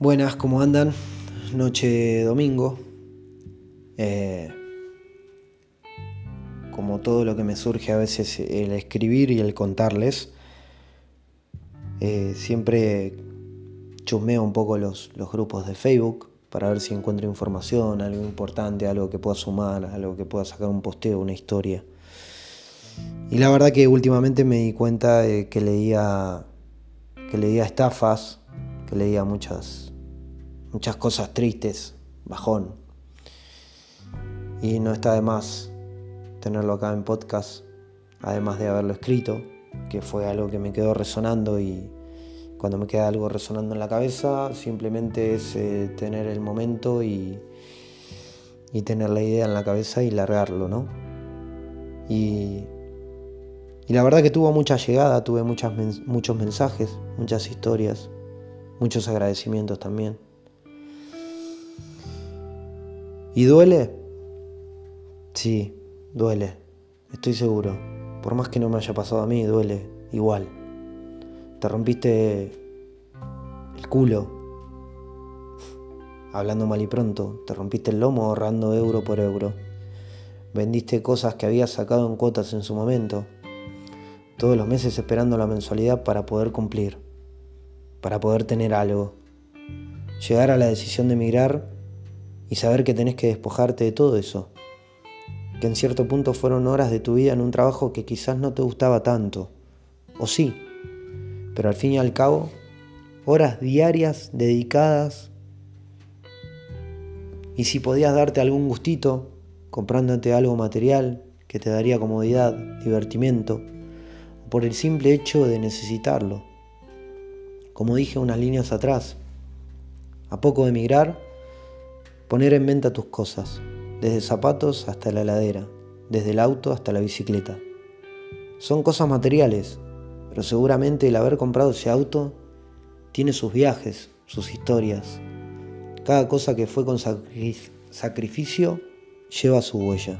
Buenas, ¿cómo andan? Noche domingo. Eh, como todo lo que me surge a veces el escribir y el contarles, eh, siempre chusmeo un poco los, grupos de Facebook para ver si encuentro información, algo importante, algo que pueda sumar, algo que pueda sacar un posteo, una historia. Y la verdad que últimamente me di cuenta de que leía, que leía estafas, que leía muchas muchas cosas tristes, bajón. Y no está de más tenerlo acá en podcast, además de haberlo escrito, que fue algo que me quedó resonando y cuando me queda algo resonando en la cabeza, simplemente es eh, tener el momento y, y, tener la idea en la cabeza y largarlo, ¿no? Y, y la verdad que tuvo mucha llegada, tuve muchas, muchos mensajes, muchas historias, muchos agradecimientos también. ¿Y duele? Sí, duele, estoy seguro. Por más que no me haya pasado a mí, duele igual. Te rompiste el culo. Hablando mal y pronto, te rompiste el lomo ahorrando euro por euro. Vendiste cosas que habías sacado en cuotas en su momento. Todos los meses esperando la mensualidad para poder cumplir, para poder tener algo. Llegar a la decisión de emigrar y saber que tenés que despojarte de todo eso. Que en cierto punto fueron horas de tu vida en un trabajo que quizás no te gustaba tanto. O sí, pero al fin y al cabo, horas diarias dedicadas. Y si podías darte algún gustito, comprándote algo material que te daría comodidad, divertimiento, por el simple hecho de necesitarlo. Como dije unas líneas atrás, a poco de emigrar, Poner en venta tus cosas, desde zapatos hasta la heladera, desde el auto hasta la bicicleta. Son cosas materiales, pero seguramente el haber comprado ese auto tiene sus viajes, sus historias. Cada cosa que fue con sacrificio lleva su huella.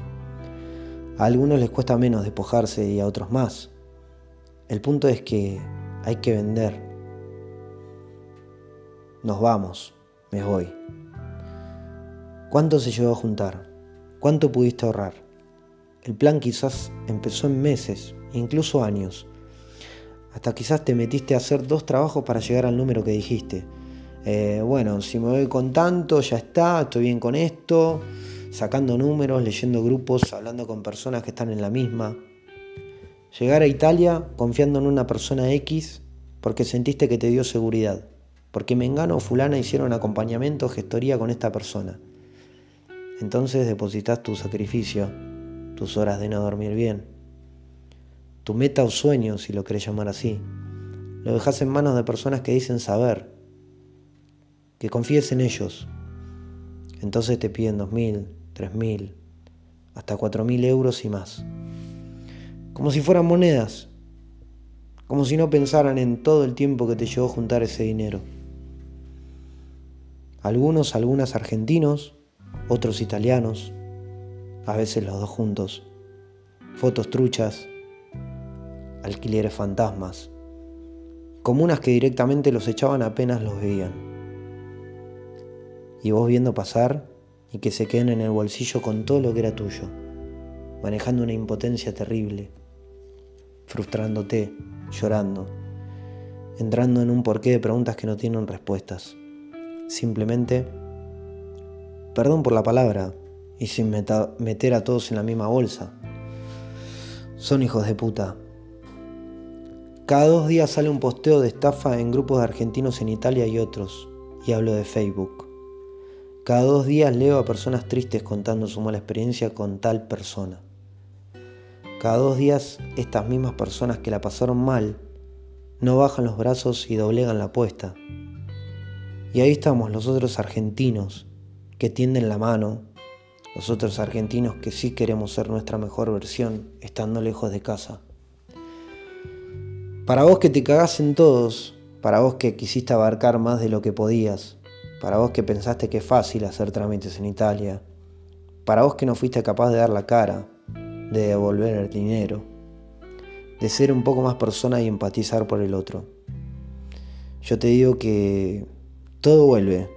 A algunos les cuesta menos despojarse y a otros más. El punto es que hay que vender. Nos vamos, me voy. ¿Cuánto se llevó a juntar? ¿Cuánto pudiste ahorrar? El plan quizás empezó en meses, incluso años. Hasta quizás te metiste a hacer dos trabajos para llegar al número que dijiste. Eh, bueno, si me voy con tanto, ya está, estoy bien con esto, sacando números, leyendo grupos, hablando con personas que están en la misma. Llegar a Italia confiando en una persona X porque sentiste que te dio seguridad, porque Mengano o Fulana hicieron acompañamiento gestoría con esta persona. Entonces depositas tu sacrificio, tus horas de no dormir bien, tu meta o sueño, si lo querés llamar así. Lo dejas en manos de personas que dicen saber, que confíes en ellos. Entonces te piden dos mil, tres mil, hasta cuatro mil euros y más. Como si fueran monedas, como si no pensaran en todo el tiempo que te llevó juntar ese dinero. Algunos, algunas argentinos, otros italianos, a veces los dos juntos, fotos truchas, alquileres fantasmas, comunas que directamente los echaban apenas los veían. Y vos viendo pasar y que se queden en el bolsillo con todo lo que era tuyo, manejando una impotencia terrible, frustrándote, llorando, entrando en un porqué de preguntas que no tienen respuestas. Simplemente Perdón por la palabra, y sin meter a todos en la misma bolsa. Son hijos de puta. Cada dos días sale un posteo de estafa en grupos de argentinos en Italia y otros, y hablo de Facebook. Cada dos días leo a personas tristes contando su mala experiencia con tal persona. Cada dos días estas mismas personas que la pasaron mal no bajan los brazos y doblegan la apuesta. Y ahí estamos los otros argentinos que tienden la mano, los otros argentinos que sí queremos ser nuestra mejor versión estando lejos de casa. Para vos que te cagás en todos, para vos que quisiste abarcar más de lo que podías, para vos que pensaste que es fácil hacer trámites en Italia, para vos que no fuiste capaz de dar la cara, de devolver el dinero, de ser un poco más persona y empatizar por el otro. Yo te digo que Todo vuelve,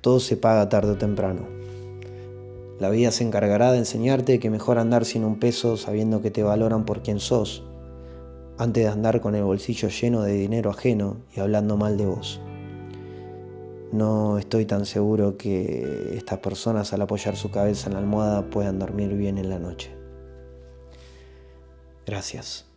todo se paga tarde o temprano. La vida se encargará de enseñarte que mejor andar sin un peso sabiendo que te valoran por quien sos, antes de andar con el bolsillo lleno de dinero ajeno y hablando mal de vos. No estoy tan seguro que estas personas al apoyar su cabeza en la almohada puedan dormir bien en la noche. Gracias.